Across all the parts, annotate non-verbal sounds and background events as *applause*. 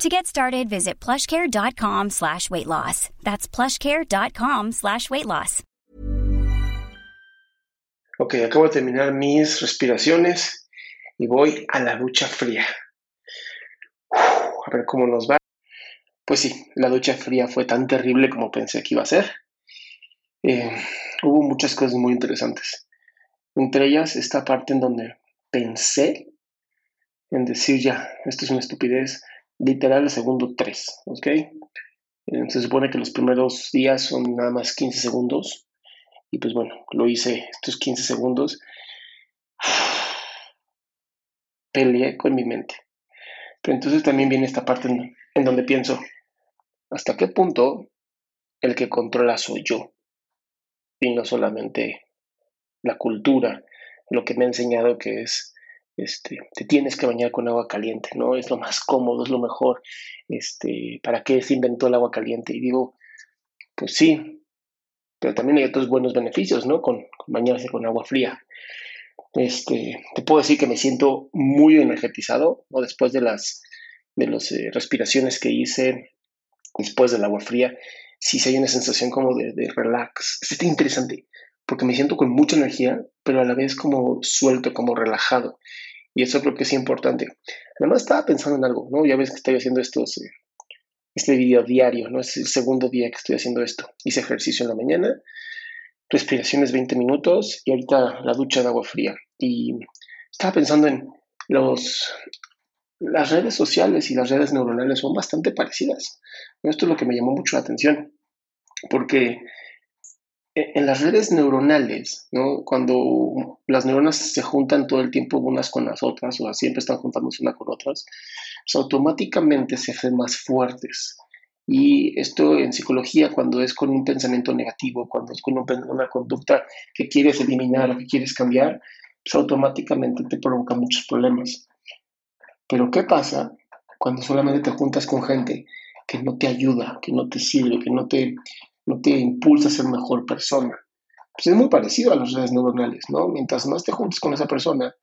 To get started, visit plushcare.com slash weight loss. That's plushcare.com slash weight loss. Ok, acabo de terminar mis respiraciones y voy a la ducha fría. Uf, a ver cómo nos va. Pues sí, la ducha fría fue tan terrible como pensé que iba a ser. Eh, hubo muchas cosas muy interesantes. Entre ellas, esta parte en donde pensé en decir ya, esto es una estupidez, literal el segundo 3, ¿ok? Eh, Se supone que los primeros días son nada más 15 segundos y pues bueno, lo hice estos 15 segundos. *sighs* Peleé con mi mente. Pero entonces también viene esta parte en, en donde pienso, ¿hasta qué punto el que controla soy yo? Y no solamente la cultura, lo que me ha enseñado que es este, te tienes que bañar con agua caliente, ¿no? Es lo más cómodo, es lo mejor. Este, ¿para qué se inventó el agua caliente? Y digo, pues sí, pero también hay otros buenos beneficios, ¿no? Con, con bañarse con agua fría. Este, te puedo decir que me siento muy energetizado, ¿no? Después de las de las eh, respiraciones que hice después del agua fría, sí se hay una sensación como de, de relax. Está interesante, porque me siento con mucha energía, pero a la vez como suelto, como relajado. Y eso creo que es importante. Además estaba pensando en algo, ¿no? Ya ves que estoy haciendo estos, eh, este video diario, ¿no? Es el segundo día que estoy haciendo esto. Hice ejercicio en la mañana, respiraciones 20 minutos y ahorita la ducha de agua fría. Y estaba pensando en los... Las redes sociales y las redes neuronales son bastante parecidas. Esto es lo que me llamó mucho la atención, porque en las redes neuronales, cuando las neuronas se juntan todo el tiempo unas con las otras, o siempre están juntándose unas con otras, pues automáticamente se hacen más fuertes. Y esto en psicología, cuando es con un pensamiento negativo, cuando es con un, una conducta que quieres eliminar o que quieres cambiar, pues automáticamente te provoca muchos problemas. Pero ¿qué pasa cuando solamente te juntas con gente que no te ayuda, que no te sirve, que no te, no te impulsa a ser mejor persona? Pues es muy parecido a las redes neuronales, ¿no? Mientras más te juntes con esa persona,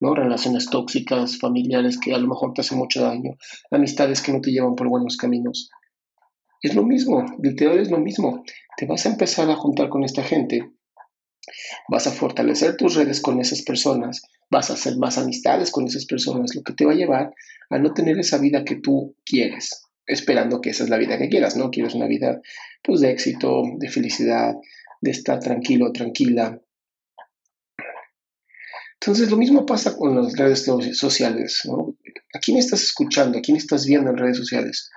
¿no? Relaciones tóxicas, familiares que a lo mejor te hacen mucho daño, amistades que no te llevan por buenos caminos. Es lo mismo, literal es lo mismo. Te vas a empezar a juntar con esta gente, vas a fortalecer tus redes con esas personas, vas a hacer más amistades con esas personas, lo que te va a llevar a no tener esa vida que tú quieres, esperando que esa es la vida que quieras, ¿no? Quieres una vida pues de éxito, de felicidad, de estar tranquilo, tranquila. Entonces lo mismo pasa con las redes sociales, ¿no? ¿A quién estás escuchando? ¿A quién estás viendo en redes sociales?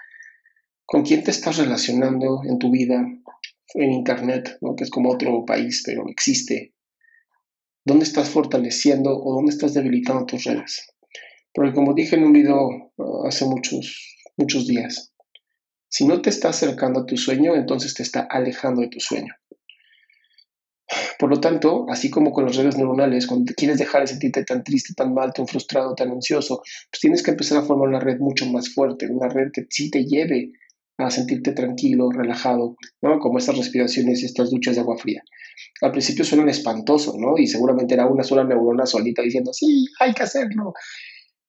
¿Con quién te estás relacionando en tu vida? En Internet, ¿no? que es como otro país, pero existe. ¿Dónde estás fortaleciendo o dónde estás debilitando tus redes? Porque como dije en un video uh, hace muchos, muchos días, si no te está acercando a tu sueño, entonces te está alejando de tu sueño. Por lo tanto, así como con las redes neuronales, cuando quieres dejar de sentirte tan triste, tan mal, tan frustrado, tan ansioso, pues tienes que empezar a formar una red mucho más fuerte, una red que sí te lleve a sentirte tranquilo, relajado, ¿no? Como estas respiraciones estas duchas de agua fría. Al principio suenan espantoso, ¿no? Y seguramente era una sola neurona solita diciendo, sí, hay que hacerlo.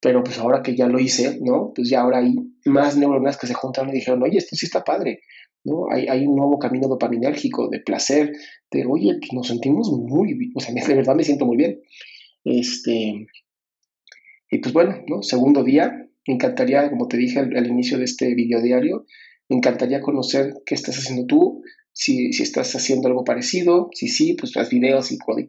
Pero pues ahora que ya lo hice, ¿no? Pues ya ahora hay más neuronas que se juntaron y dijeron, oye, esto sí está padre. ¿no? Hay, hay un nuevo camino dopaminérgico de placer, de, oye, pues nos sentimos muy bien, o sea, de verdad me siento muy bien. Este, y pues bueno, ¿no? Segundo día, me encantaría, como te dije al, inicio de este video diario, me encantaría conocer qué estás haciendo tú, si, si, estás haciendo algo parecido, si sí, pues haz videos y, y.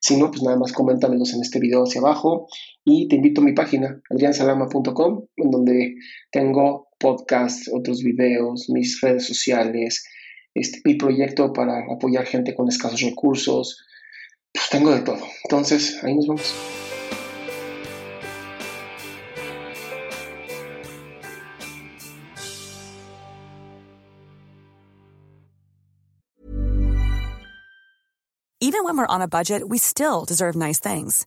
Si no, pues nada más coméntamelos en este video hacia abajo. Y te invito a mi página, adriansalama.com, en donde tengo podcasts, otros videos, mis redes sociales, este, mi proyecto para apoyar gente con escasos recursos. Pues tengo de todo. Entonces, ahí nos vemos. Even when we're on a budget, we still deserve nice things.